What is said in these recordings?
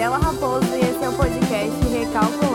Gabriela Raposo e esse é o podcast Recalculando.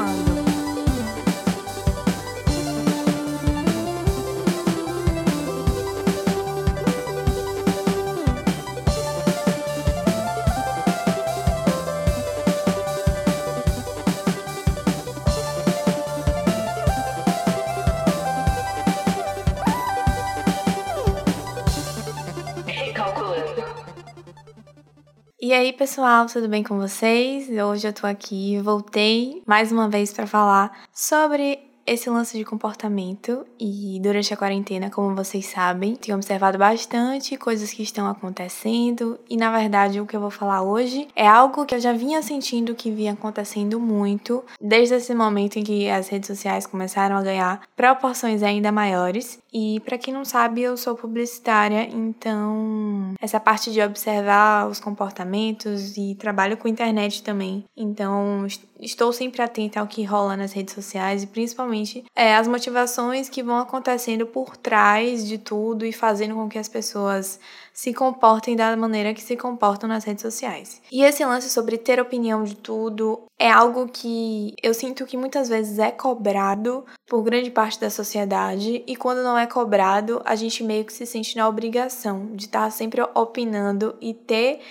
Aí, pessoal, tudo bem com vocês? Hoje eu tô aqui, voltei mais uma vez para falar sobre esse lance de comportamento e durante a quarentena, como vocês sabem, tenho observado bastante coisas que estão acontecendo e na verdade o que eu vou falar hoje é algo que eu já vinha sentindo que vinha acontecendo muito desde esse momento em que as redes sociais começaram a ganhar proporções ainda maiores. E para quem não sabe, eu sou publicitária, então essa parte de observar os comportamentos e trabalho com internet também. Então estou sempre atenta ao que rola nas redes sociais e principalmente é, as motivações que vão acontecendo por trás de tudo e fazendo com que as pessoas se comportem da maneira que se comportam nas redes sociais. E esse lance sobre ter opinião de tudo é algo que eu sinto que muitas vezes é cobrado por grande parte da sociedade e quando não é cobrado, a gente meio que se sente na obrigação de estar sempre opinando e ter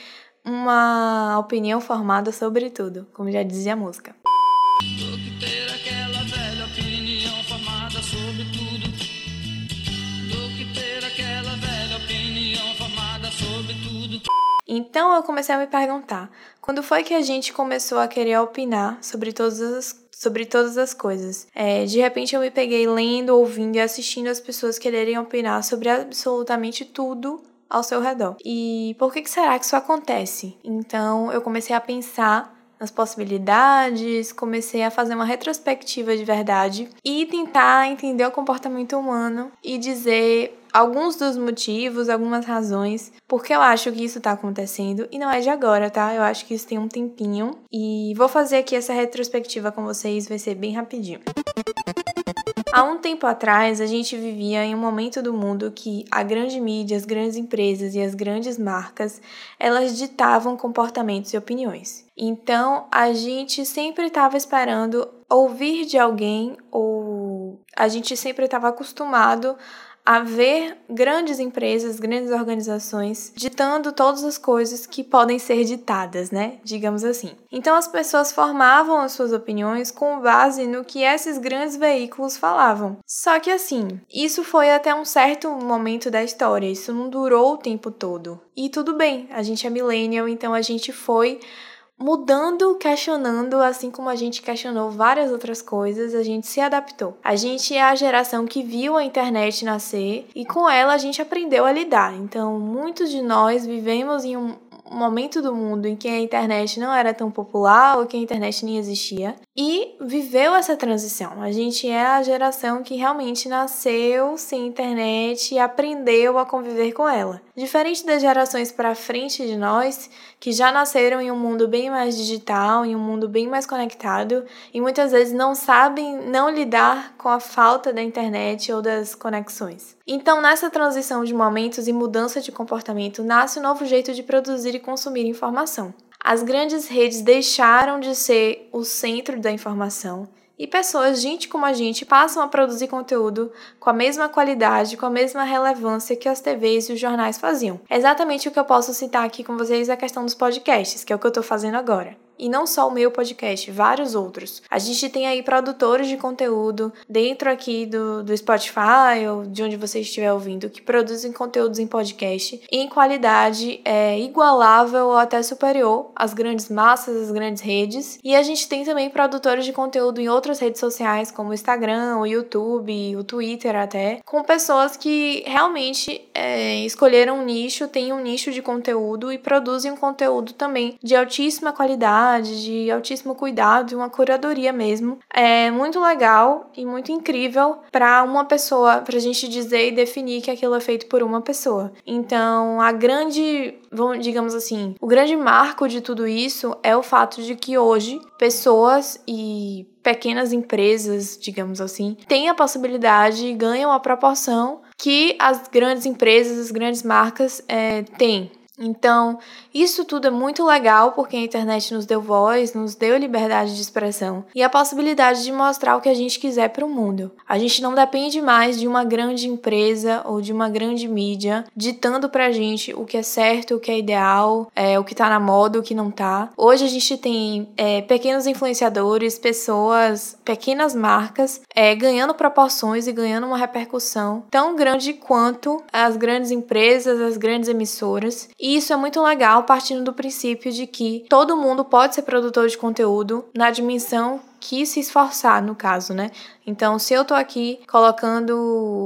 uma opinião formada sobre tudo, como já dizia a música. Então eu comecei a me perguntar, quando foi que a gente começou a querer opinar sobre todas as sobre todas as coisas. É, de repente eu me peguei lendo, ouvindo e assistindo as pessoas quererem opinar sobre absolutamente tudo ao seu redor. E por que, que será que isso acontece? Então eu comecei a pensar nas possibilidades, comecei a fazer uma retrospectiva de verdade e tentar entender o comportamento humano e dizer alguns dos motivos, algumas razões porque eu acho que isso tá acontecendo e não é de agora, tá? Eu acho que isso tem um tempinho e vou fazer aqui essa retrospectiva com vocês, vai ser bem rapidinho. Há um tempo atrás, a gente vivia em um momento do mundo que a grande mídia, as grandes empresas e as grandes marcas, elas ditavam comportamentos e opiniões. Então, a gente sempre estava esperando ouvir de alguém ou a gente sempre estava acostumado a ver grandes empresas, grandes organizações ditando todas as coisas que podem ser ditadas, né? Digamos assim. Então as pessoas formavam as suas opiniões com base no que esses grandes veículos falavam. Só que assim, isso foi até um certo momento da história, isso não durou o tempo todo. E tudo bem, a gente é millennial, então a gente foi mudando, questionando, assim como a gente questionou várias outras coisas, a gente se adaptou. A gente é a geração que viu a internet nascer e com ela a gente aprendeu a lidar. Então, muitos de nós vivemos em um momento do mundo em que a internet não era tão popular ou que a internet nem existia e viveu essa transição. A gente é a geração que realmente nasceu sem internet e aprendeu a conviver com ela. Diferente das gerações para frente de nós, que já nasceram em um mundo bem mais digital, em um mundo bem mais conectado e muitas vezes não sabem não lidar com a falta da internet ou das conexões. Então, nessa transição de momentos e mudança de comportamento, nasce um novo jeito de produzir e consumir informação. As grandes redes deixaram de ser o centro da informação e pessoas, gente como a gente, passam a produzir conteúdo com a mesma qualidade, com a mesma relevância que as TVs e os jornais faziam. exatamente o que eu posso citar aqui com vocês é a questão dos podcasts, que é o que eu estou fazendo agora. E não só o meu podcast, vários outros. A gente tem aí produtores de conteúdo dentro aqui do, do Spotify ou de onde você estiver ouvindo que produzem conteúdos em podcast em qualidade é, igualável ou até superior às grandes massas, às grandes redes. E a gente tem também produtores de conteúdo em outras redes sociais, como o Instagram, o YouTube, o Twitter até, com pessoas que realmente é, escolheram um nicho, têm um nicho de conteúdo e produzem um conteúdo também de altíssima qualidade qualidade, de altíssimo cuidado e uma curadoria mesmo. É muito legal e muito incrível para uma pessoa, para a gente dizer e definir que aquilo é feito por uma pessoa. Então, a grande, vamos, digamos assim, o grande marco de tudo isso é o fato de que hoje pessoas e pequenas empresas, digamos assim, têm a possibilidade e ganham a proporção que as grandes empresas, as grandes marcas é, têm Então, isso tudo é muito legal porque a internet nos deu voz, nos deu liberdade de expressão e a possibilidade de mostrar o que a gente quiser para o mundo. A gente não depende mais de uma grande empresa ou de uma grande mídia ditando pra gente o que é certo, o que é ideal, é, o que tá na moda, o que não tá. Hoje a gente tem é, pequenos influenciadores, pessoas, pequenas marcas é, ganhando proporções e ganhando uma repercussão tão grande quanto as grandes empresas, as grandes emissoras. E isso é muito legal partindo do princípio de que todo mundo pode ser produtor de conteúdo na dimensão que se esforçar, no caso, né? Então, se eu tô aqui colocando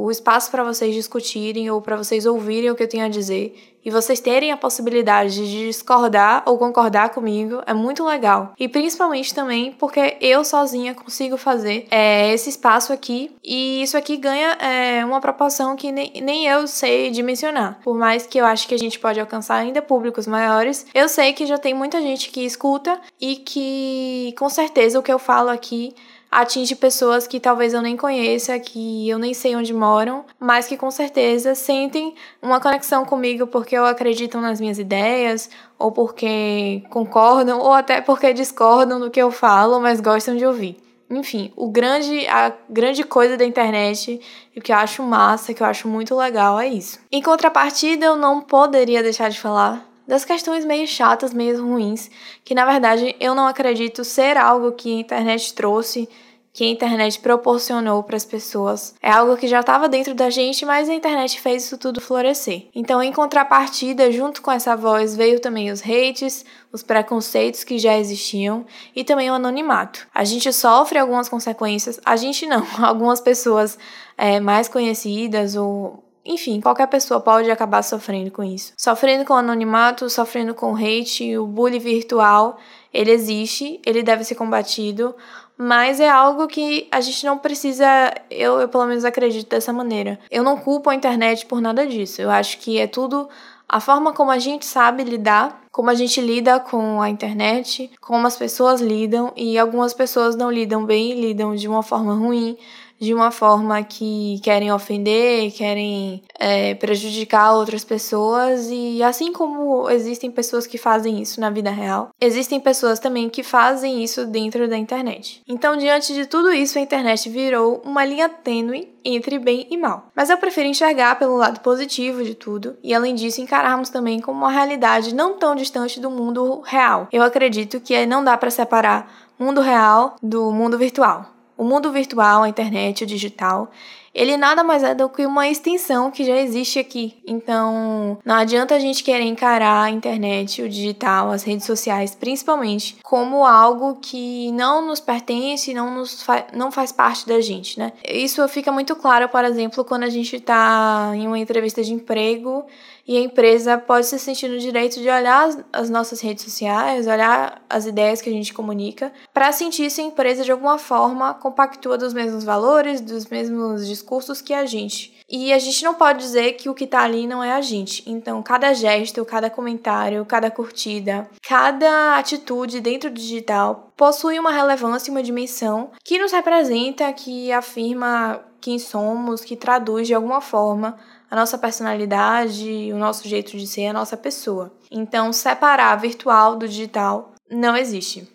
o espaço para vocês discutirem ou para vocês ouvirem o que eu tenho a dizer e vocês terem a possibilidade de discordar ou concordar comigo, é muito legal. E principalmente também porque eu sozinha consigo fazer é, esse espaço aqui e isso aqui ganha é, uma proporção que nem, nem eu sei dimensionar. Por mais que eu acho que a gente pode alcançar ainda públicos maiores, eu sei que já tem muita gente que escuta e que com certeza o que eu falo aqui atinge pessoas que talvez eu nem conheça, que eu nem sei onde moram, mas que com certeza sentem uma conexão comigo porque eu acreditam nas minhas ideias, ou porque concordam, ou até porque discordam do que eu falo, mas gostam de ouvir. Enfim, o grande, a grande coisa da internet e que eu acho massa, que eu acho muito legal é isso. Em contrapartida, eu não poderia deixar de falar das questões meio chatas, meio ruins, que na verdade eu não acredito ser algo que a internet trouxe, que a internet proporcionou para as pessoas. É algo que já estava dentro da gente, mas a internet fez isso tudo florescer. Então, em contrapartida, junto com essa voz, veio também os hates, os preconceitos que já existiam e também o anonimato. A gente sofre algumas consequências, a gente não, algumas pessoas é, mais conhecidas ou enfim, qualquer pessoa pode acabar sofrendo com isso. Sofrendo com anonimato, sofrendo com hate, o bullying virtual, ele existe, ele deve ser combatido, mas é algo que a gente não precisa, eu, eu pelo menos acredito dessa maneira. Eu não culpo a internet por nada disso. Eu acho que é tudo a forma como a gente sabe lidar, como a gente lida com a internet, como as pessoas lidam, e algumas pessoas não lidam bem, lidam de uma forma ruim, de uma forma que querem ofender, querem é, prejudicar outras pessoas, e assim como existem pessoas que fazem isso na vida real, existem pessoas também que fazem isso dentro da internet. Então, diante de tudo isso, a internet virou uma linha tênue entre bem e mal. Mas eu prefiro enxergar pelo lado positivo de tudo e, além disso, encararmos também como uma realidade não tão distante do mundo real. Eu acredito que não dá para separar mundo real do mundo virtual. O mundo virtual, a internet, o digital, ele nada mais é do que uma extensão que já existe aqui. Então, não adianta a gente querer encarar a internet, o digital, as redes sociais, principalmente, como algo que não nos pertence, não, nos fa não faz parte da gente, né? Isso fica muito claro, por exemplo, quando a gente está em uma entrevista de emprego e a empresa pode se sentir no direito de olhar as, as nossas redes sociais, olhar as ideias que a gente comunica, para sentir se a empresa de alguma forma compactua dos mesmos valores, dos mesmos discursos que a gente. E a gente não pode dizer que o que está ali não é a gente. Então, cada gesto, cada comentário, cada curtida, cada atitude dentro do digital possui uma relevância e uma dimensão que nos representa, que afirma quem somos, que traduz de alguma forma a nossa personalidade, o nosso jeito de ser, a nossa pessoa. Então, separar virtual do digital não existe.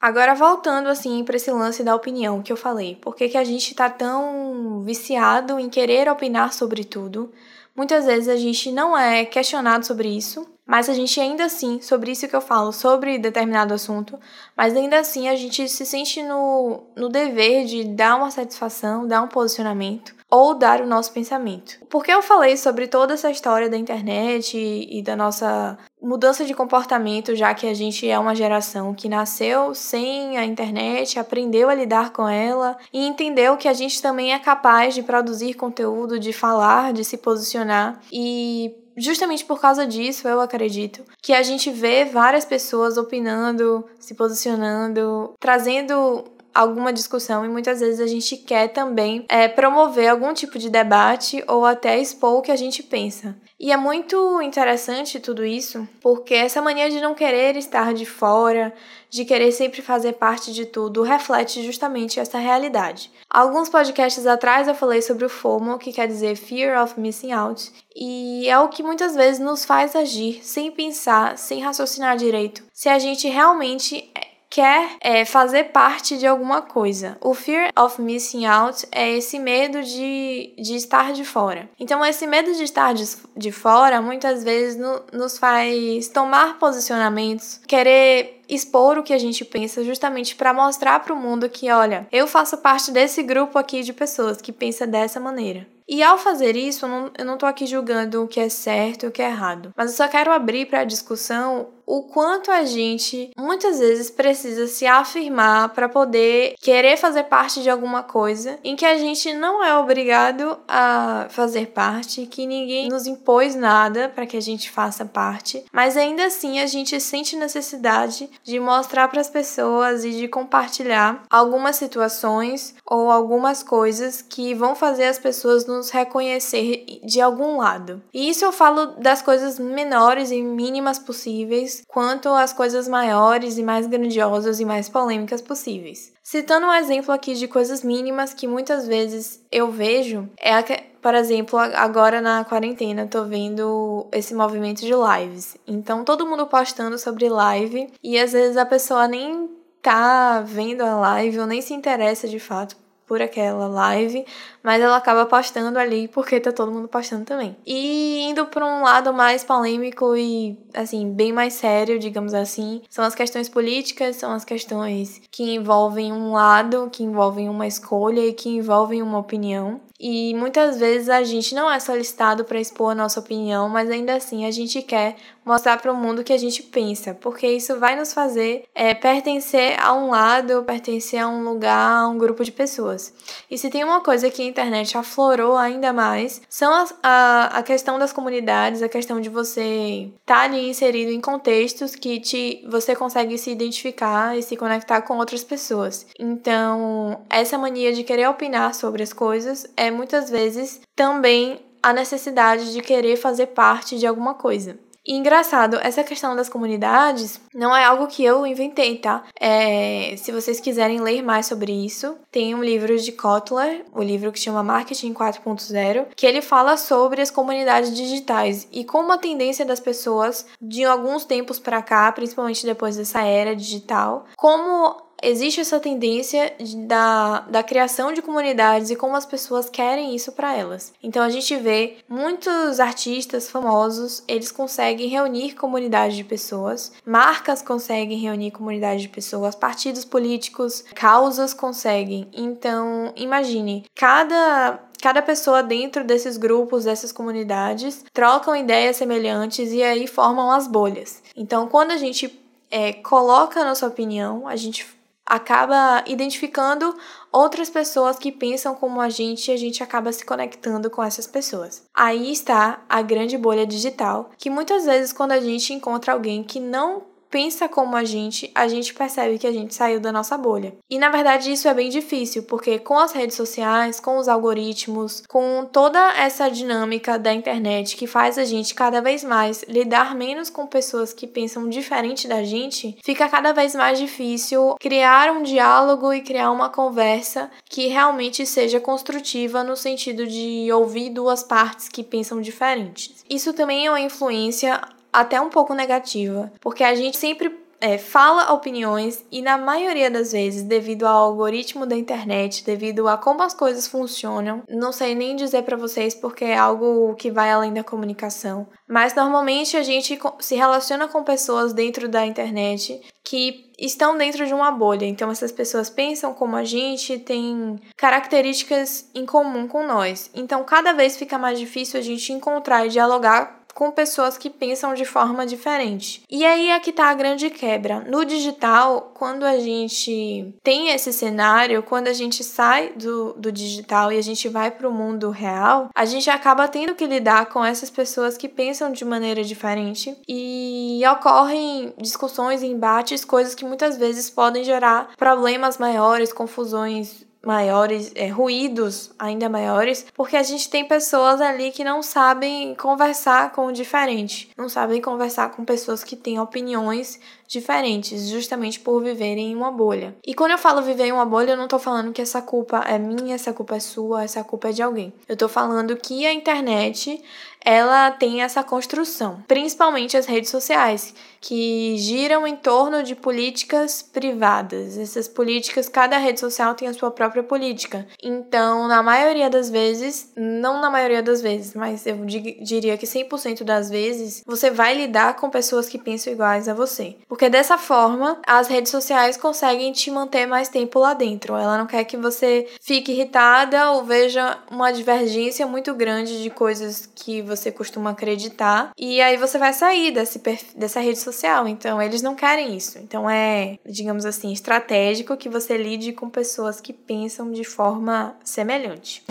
Agora voltando assim para esse lance da opinião que eu falei, por que, a gente tá tão viciado em querer opinar sobre tudo? Muitas vezes a gente não é questionado sobre isso, mas a gente ainda assim, sobre isso que eu falo, sobre determinado assunto, mas ainda assim a gente se sente no, no dever de dar uma satisfação, dar um posicionamento ou dar o nosso pensamento. Porque eu falei sobre toda essa história da internet e, e da nossa mudança de comportamento, já que a gente é uma geração que nasceu sem a internet, aprendeu a lidar com ela e entendeu que a gente também é capaz de produzir conteúdo, de falar, de se posicionar e justamente por causa disso, eu acredito, que a gente vê várias pessoas opinando, se posicionando, trazendo alguma discussão e muitas vezes a gente quer também é, promover algum tipo de debate ou até expor o que a gente pensa. E é muito interessante tudo isso, porque essa mania de não querer estar de fora, de querer sempre fazer parte de tudo, reflete justamente essa realidade. Alguns podcasts atrás eu falei sobre o FOMO, que quer dizer Fear of Missing Out, e é o que muitas vezes nos faz agir sem pensar, sem raciocinar direito, se a gente realmente quer é, fazer parte de alguma coisa. O fear of missing out é esse medo de, de estar de fora. Então, esse medo de estar de, de fora muitas vezes no, nos faz tomar posicionamentos, querer expor o que a gente pensa justamente para mostrar para o mundo que, olha, eu faço parte desse grupo aqui de pessoas que pensa dessa maneira. E ao fazer isso, eu não, tô aqui julgando o que é certo e o que é errado, mas eu só quero abrir para a discussão o quanto a gente muitas vezes precisa se afirmar para poder querer fazer parte de alguma coisa em que a gente não é obrigado a fazer parte, que ninguém nos impôs nada para que a gente faça parte, mas ainda assim a gente sente necessidade de mostrar para as pessoas e de compartilhar algumas situações ou algumas coisas que vão fazer as pessoas nos reconhecer de algum lado. E isso eu falo das coisas menores e mínimas possíveis quanto às coisas maiores e mais grandiosas e mais polêmicas possíveis. Citando um exemplo aqui de coisas mínimas que muitas vezes eu vejo, é a que, por exemplo, agora na quarentena eu tô vendo esse movimento de lives. Então todo mundo postando sobre live e às vezes a pessoa nem tá vendo a live ou nem se interessa de fato por aquela live, mas ela acaba postando ali porque tá todo mundo postando também. E indo para um lado mais polêmico e assim, bem mais sério, digamos assim, são as questões políticas, são as questões que envolvem um lado, que envolvem uma escolha e que envolvem uma opinião. E muitas vezes a gente não é solicitado para expor a nossa opinião, mas ainda assim a gente quer mostrar para o mundo o que a gente pensa, porque isso vai nos fazer é, pertencer a um lado, pertencer a um lugar, a um grupo de pessoas. E se tem uma coisa que a internet aflorou ainda mais, são a, a, questão das comunidades, a questão de você estar tá ali inserido em contextos que te, você consegue se identificar e se conectar com outras pessoas. Então, essa mania de querer opinar sobre as coisas é muitas vezes também a necessidade de querer fazer parte de alguma coisa. E engraçado, essa questão das comunidades não é algo que eu inventei, tá? É, se vocês quiserem ler mais sobre isso, tem um livro de Kotler, o um livro que chama Marketing 4.0, que ele fala sobre as comunidades digitais e como a tendência das pessoas de alguns tempos para cá, principalmente depois dessa era digital, como existe essa tendência da, da criação de comunidades e como as pessoas querem isso para elas. Então a gente vê muitos artistas famosos, eles conseguem reunir comunidades de pessoas, marcas conseguem reunir comunidades de pessoas, partidos políticos, causas conseguem. Então, imagine, cada cada pessoa dentro desses grupos, dessas comunidades, trocam ideias semelhantes e aí formam as bolhas. Então, quando a gente é, coloca a nossa opinião, a gente acaba identificando outras pessoas que pensam como a gente e a gente acaba se conectando com essas pessoas. Aí está a grande bolha digital, que muitas vezes quando a gente encontra alguém que não pensa como a gente, a gente percebe que a gente saiu da nossa bolha. E na verdade isso é bem difícil, porque com as redes sociais, com os algoritmos, com toda essa dinâmica da internet que faz a gente cada vez mais lidar menos com pessoas que pensam diferente da gente, fica cada vez mais difícil criar um diálogo e criar uma conversa que realmente seja construtiva no sentido de ouvir duas partes que pensam diferentes. Isso também é uma influência até um pouco negativa, porque a gente sempre é, fala opiniões e na maioria das vezes, devido ao algoritmo da internet, devido a como as coisas funcionam, não sei nem dizer para vocês porque é algo que vai além da comunicação, mas normalmente a gente se relaciona com pessoas dentro da internet que estão dentro de uma bolha. Então essas pessoas pensam como a gente, têm características em comum com nós. Então cada vez fica mais difícil a gente encontrar e dialogar com pessoas que pensam de forma diferente. E aí é que tá a grande quebra. No digital, quando a gente tem esse cenário, quando a gente sai do, do digital e a gente vai para o mundo real, a gente acaba tendo que lidar com essas pessoas que pensam de maneira diferente e ocorrem discussões, embates, coisas que muitas vezes podem gerar problemas maiores, confusões maiores, é, ruídos ainda maiores, porque a gente tem pessoas ali que não sabem conversar com o diferente, não sabem conversar com pessoas que têm opiniões diferentes, justamente por viverem em uma bolha. E quando eu falo viver em uma bolha, eu não tô falando que essa culpa é minha, essa culpa é sua, essa culpa é de alguém. Eu tô falando que a internet ela tem essa construção, principalmente as redes sociais, que giram em torno de políticas privadas. Essas políticas, cada rede social tem a sua própria política. Então, na maioria das vezes, não na maioria das vezes, mas eu diria que 100% das vezes, você vai lidar com pessoas que pensam iguais a você. Porque dessa forma, as redes sociais conseguem te manter mais tempo lá dentro. Ela não quer que você fique irritada ou veja uma divergência muito grande de coisas que você costuma acreditar. E aí você vai sair desse, dessa rede social. Então, eles não querem isso. Então, é, digamos assim, estratégico que você lide com pessoas que pensam de forma semelhante.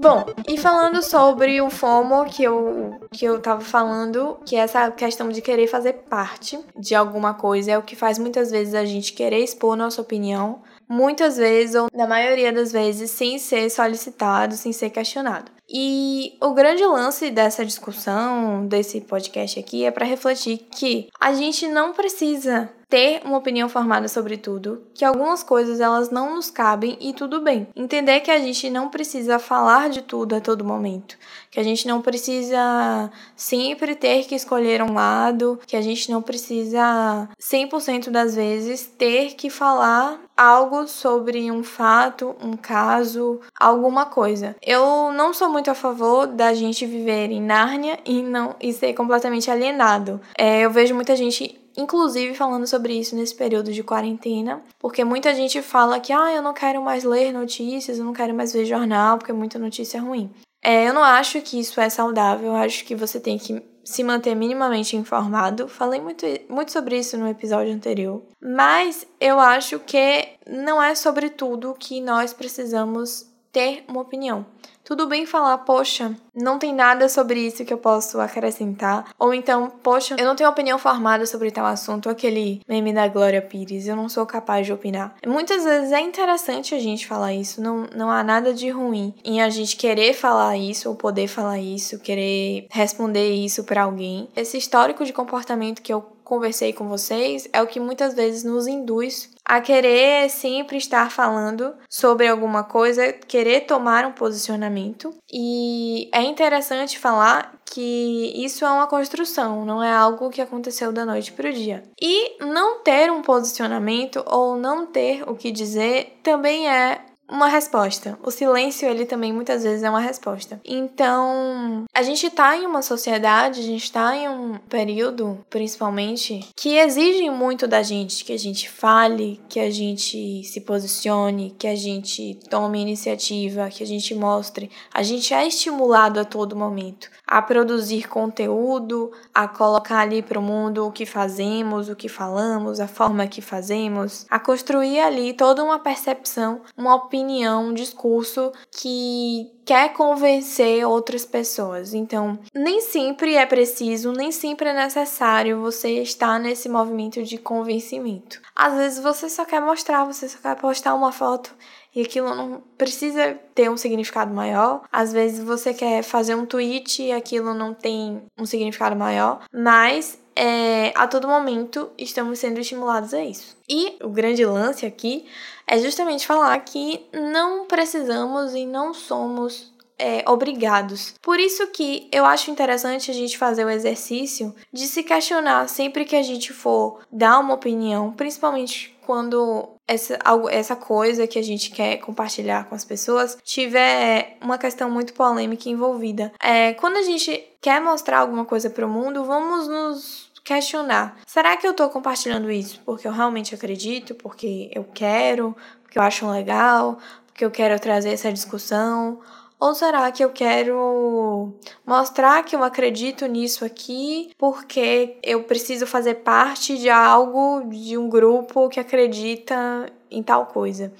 Bom, e falando sobre o FOMO que eu, que eu tava falando, que é essa questão de querer fazer parte de alguma coisa é o que faz muitas vezes a gente querer expor nossa opinião, muitas vezes, ou na maioria das vezes, sem ser solicitado, sem ser questionado. E o grande lance dessa discussão, desse podcast aqui, é para refletir que a gente não precisa ter uma opinião formada sobre tudo, que algumas coisas elas não nos cabem e tudo bem. Entender que a gente não precisa falar de tudo a todo momento, que a gente não precisa sempre ter que escolher um lado, que a gente não precisa 100% das vezes ter que falar algo sobre um fato, um caso, alguma coisa. Eu não sou muito a favor da gente viver em Nárnia e não e ser completamente alienado. É, eu vejo muita gente inclusive falando sobre isso nesse período de quarentena, porque muita gente fala que ah, eu não quero mais ler notícias, eu não quero mais ver jornal, porque muita notícia é ruim. É, eu não acho que isso é saudável, eu acho que você tem que se manter minimamente informado. Falei muito, muito sobre isso no episódio anterior. Mas eu acho que não é sobre tudo que nós precisamos ter uma opinião. Tudo bem falar, poxa, não tem nada sobre isso que eu posso acrescentar. Ou então, poxa, eu não tenho opinião formada sobre tal assunto, aquele meme da Glória Pires, eu não sou capaz de opinar. Muitas vezes é interessante a gente falar isso, não, não há nada de ruim em a gente querer falar isso ou poder falar isso, querer responder isso para alguém. Esse histórico de comportamento que eu conversei com vocês é o que muitas vezes nos induz a querer sempre estar falando sobre alguma coisa, querer tomar um posicionamento. E é interessante falar que isso é uma construção, não é algo que aconteceu da noite para o dia. E não ter um posicionamento ou não ter o que dizer também é uma resposta. O silêncio, ele também muitas vezes é uma resposta. Então, a gente tá em uma sociedade, a gente tá em um período, principalmente, que exige muito da gente, que a gente fale, que a gente se posicione, que a gente tome iniciativa, que a gente mostre. A gente é estimulado a todo momento a produzir conteúdo, a colocar ali para o mundo o que fazemos, o que falamos, a forma que fazemos, a construir ali toda uma percepção, uma opinião, um discurso que quer convencer outras pessoas. Então, nem sempre é preciso, nem sempre é necessário você estar nesse movimento de convencimento. Às vezes você só quer mostrar, você só quer postar uma foto e aquilo não precisa ter um significado maior. Às vezes você quer fazer um tweet e aquilo não tem um significado maior, mas é, a todo momento estamos sendo estimulados a isso. E o grande lance aqui é justamente falar que não precisamos e não somos é, obrigados. Por isso que eu acho interessante a gente fazer o exercício de se questionar sempre que a gente for dar uma opinião, principalmente quando essa, essa coisa que a gente quer compartilhar com as pessoas tiver uma questão muito polêmica envolvida. É, quando a gente quer mostrar alguma coisa para o mundo, vamos nos questionar: será que eu estou compartilhando isso porque eu realmente acredito, porque eu quero, porque eu acho legal, porque eu quero trazer essa discussão? Ou será que eu quero mostrar que eu acredito nisso aqui porque eu preciso fazer parte de algo, de um grupo que acredita em tal coisa?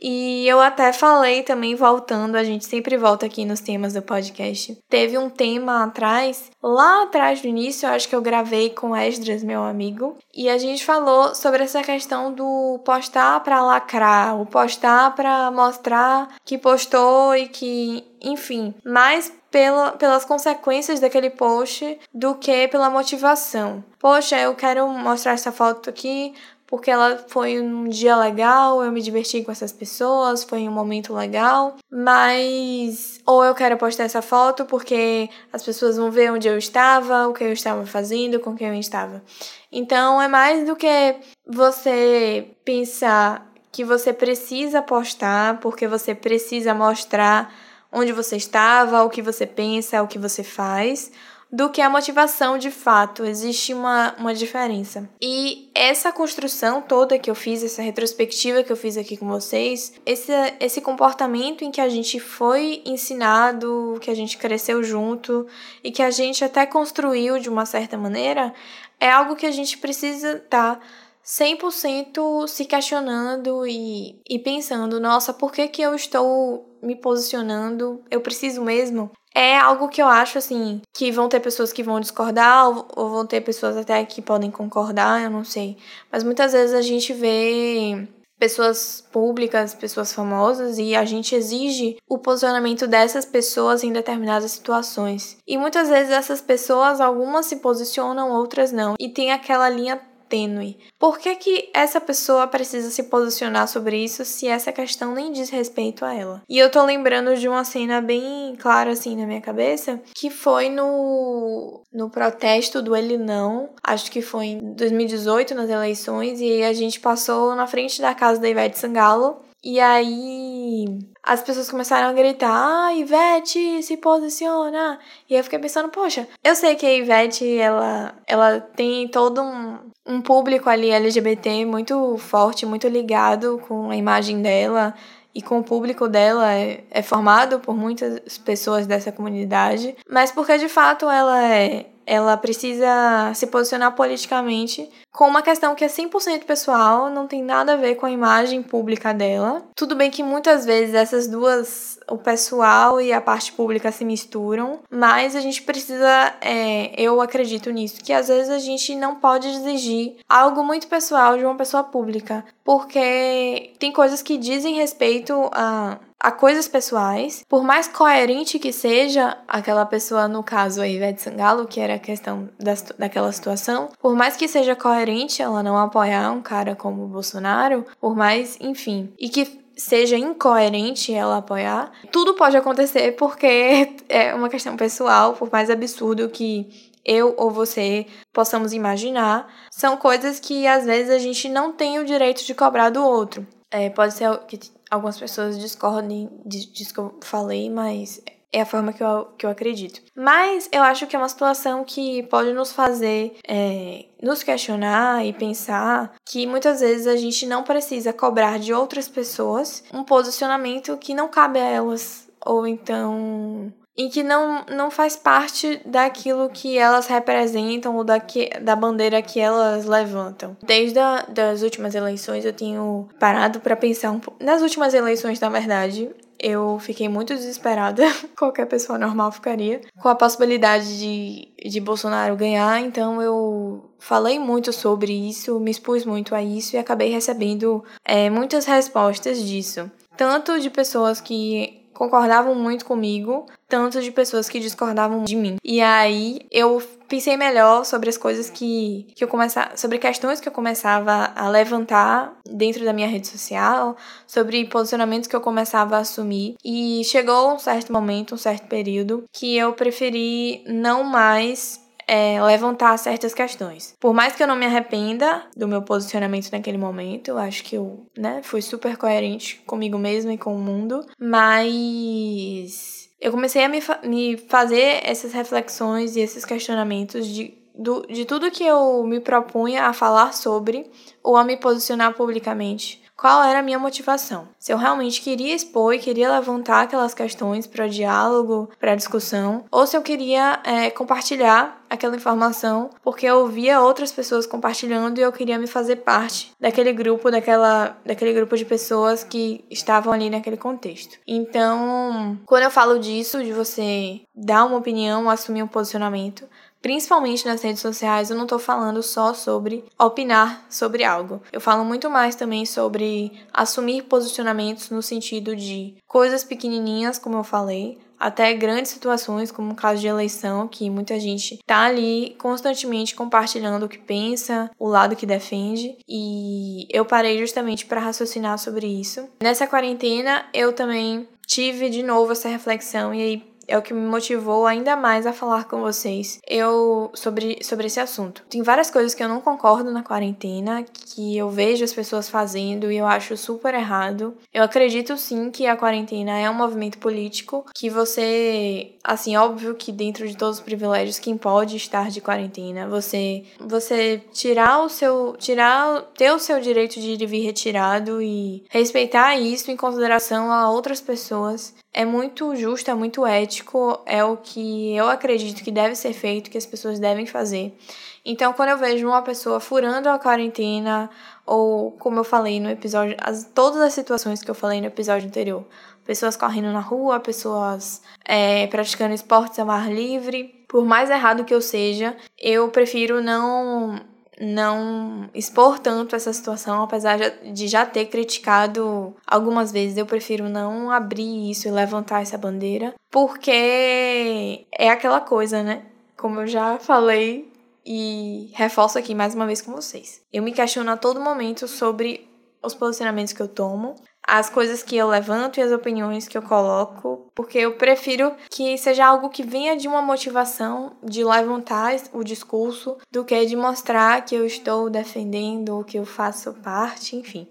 E eu até falei também, voltando, a gente sempre volta aqui nos temas do podcast. Teve um tema atrás, lá atrás do início, eu acho que eu gravei com Esdras, meu amigo, e a gente falou sobre essa questão do postar para lacrar, o postar para mostrar que postou e que, enfim, mais pela, pelas consequências daquele post do que pela motivação. Poxa, eu quero mostrar essa foto aqui porque ela foi um dia legal, eu me diverti com essas pessoas, foi um momento legal, mas ou eu quero postar essa foto porque as pessoas vão ver onde eu estava, o que eu estava fazendo, com quem eu estava. Então é mais do que você pensar que você precisa postar porque você precisa mostrar onde você estava, o que você pensa, o que você faz do que a motivação de fato. Existe uma, uma diferença. E essa construção toda que eu fiz, essa retrospectiva que eu fiz aqui com vocês, esse, esse comportamento em que a gente foi ensinado, que a gente cresceu junto e que a gente até construiu de uma certa maneira, é algo que a gente precisa estar. Tá 100% se questionando e, e pensando, nossa, por que, que eu estou me posicionando? Eu preciso mesmo? É algo que eu acho assim, que vão ter pessoas que vão discordar ou, vão ter pessoas até que podem concordar, eu não sei. Mas muitas vezes a gente vê pessoas públicas, pessoas famosas e a gente exige o posicionamento dessas pessoas em determinadas situações. E muitas vezes essas pessoas, algumas se posicionam, outras não. E tem aquela linha tênue. Por que, que essa pessoa precisa se posicionar sobre isso se essa questão nem diz respeito a ela? E eu tô lembrando de uma cena bem clara assim na minha cabeça, que foi no no protesto do Ele Não, acho que foi em 2018 nas eleições, e a gente passou na frente da casa da Ivete Sangalo e aí as pessoas começaram a gritar: Ah, Ivete, se posiciona! E eu fiquei pensando, poxa, eu sei que a Ivete ela, ela tem todo um, um público ali LGBT muito forte, muito ligado com a imagem dela e com o público dela é, é formado por muitas pessoas dessa comunidade, mas porque de fato ela é ela precisa se posicionar politicamente com uma questão que é 100% pessoal, não tem nada a ver com a imagem pública dela. Tudo bem que muitas vezes essas duas, o pessoal e a parte pública se misturam, mas a gente precisa, é, eu acredito nisso, que às vezes a gente não pode exigir algo muito pessoal de uma pessoa pública, porque tem coisas que dizem respeito a a coisas pessoais, por mais coerente que seja aquela pessoa, no caso a Ivete Sangalo, que era a questão das, daquela situação, por mais que seja coerente ela não apoiar um cara como o Bolsonaro, por mais, enfim, e que seja incoerente ela apoiar, tudo pode acontecer porque é uma questão pessoal, por mais absurdo que eu ou você possamos imaginar, são coisas que às vezes a gente não tem o direito de cobrar do outro. É, pode ser que algumas pessoas discordem disso que eu falei, mas é a forma que eu, que eu acredito. Mas eu acho que é uma situação que pode nos fazer é, nos questionar e pensar que muitas vezes a gente não precisa cobrar de outras pessoas um posicionamento que não cabe a elas. Ou então e que não, não faz parte daquilo que elas representam ou da, que, da bandeira que elas levantam. Desde a, das últimas eleições eu tenho parado para pensar um pouco. Nas últimas eleições, na verdade, eu fiquei muito desesperada, qualquer pessoa normal ficaria, com a possibilidade de, de Bolsonaro ganhar, então eu falei muito sobre isso, me expus muito a isso e acabei recebendo é, muitas respostas disso. Tanto de pessoas que concordavam muito comigo, tanto de pessoas que discordavam de mim. E aí eu pensei melhor sobre as coisas que, que eu começava, sobre questões que eu começava a levantar dentro da minha rede social, sobre posicionamentos que eu começava a assumir. E chegou um certo momento, um certo período, que eu preferi não mais é, levantar certas questões. Por mais que eu não me arrependa do meu posicionamento naquele momento, eu acho que eu né, fui super coerente comigo mesma e com o mundo, mas eu comecei a me, fa me fazer essas reflexões e esses questionamentos de, do, de tudo que eu me propunha a falar sobre ou a me posicionar publicamente qual era a minha motivação. Se eu realmente queria expor e queria levantar aquelas questões para diálogo, para discussão, ou se eu queria é, compartilhar aquela informação porque eu via outras pessoas compartilhando e eu queria me fazer parte daquele grupo, daquela, daquele grupo de pessoas que estavam ali naquele contexto. Então, quando eu falo disso, de você dar uma opinião, assumir um posicionamento, principalmente nas redes sociais, eu não tô falando só sobre opinar sobre algo. Eu falo muito mais também sobre assumir posicionamentos no sentido de coisas pequenininhas, como eu falei, até grandes situações, como o caso de eleição, que muita gente tá ali constantemente compartilhando o que pensa, o lado que defende, e eu parei justamente para raciocinar sobre isso. Nessa quarentena, eu também tive de novo essa reflexão e aí é o que me motivou ainda mais a falar com vocês eu sobre, sobre esse assunto. Tem várias coisas que eu não concordo na quarentena, que eu vejo as pessoas fazendo e eu acho super errado. Eu acredito sim que a quarentena é um movimento político, que você, assim, óbvio que dentro de todos os privilégios, quem pode estar de quarentena, você você tirar o seu tirar ter o seu direito de ir e vir retirado e respeitar isso em consideração a outras pessoas é muito justo, é muito ético, é o que eu acredito que deve ser feito, que as pessoas devem fazer. Então, quando eu vejo uma pessoa furando a quarentena, ou como eu falei no episódio, as, todas as situações que eu falei no episódio anterior, pessoas correndo na rua, pessoas é, praticando esportes ao ar livre, por mais errado que eu seja, eu prefiro não não expor tanto essa situação, apesar de já ter criticado algumas vezes, eu prefiro não abrir isso e levantar essa bandeira, porque é aquela coisa, né? Como eu já falei e reforço aqui mais uma vez com vocês. Eu me questiono a todo momento sobre os posicionamentos que eu tomo, as coisas que eu levanto e as opiniões que eu coloco, porque eu prefiro que seja algo que venha de uma motivação de levantar o discurso do que de mostrar que eu estou defendendo ou que eu faço parte, enfim.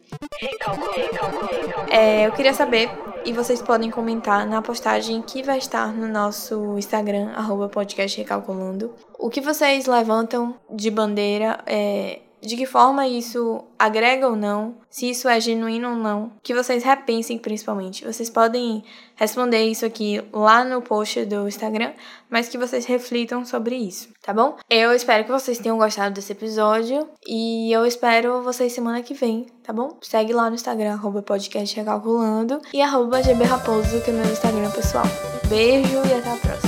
É, eu queria saber, e vocês podem comentar na postagem que vai estar no nosso Instagram, arroba podcast recalculando, o que vocês levantam de bandeira é, de que forma isso agrega ou não, se isso é genuíno ou não, que vocês repensem principalmente. Vocês podem responder isso aqui lá no post do Instagram, mas que vocês reflitam sobre isso, tá bom? Eu espero que vocês tenham gostado desse episódio e eu espero vocês semana que vem, tá bom? Segue lá no Instagram, arroba podcast recalculando e arroba gbraposo, que é meu Instagram pessoal. Beijo e até a próxima.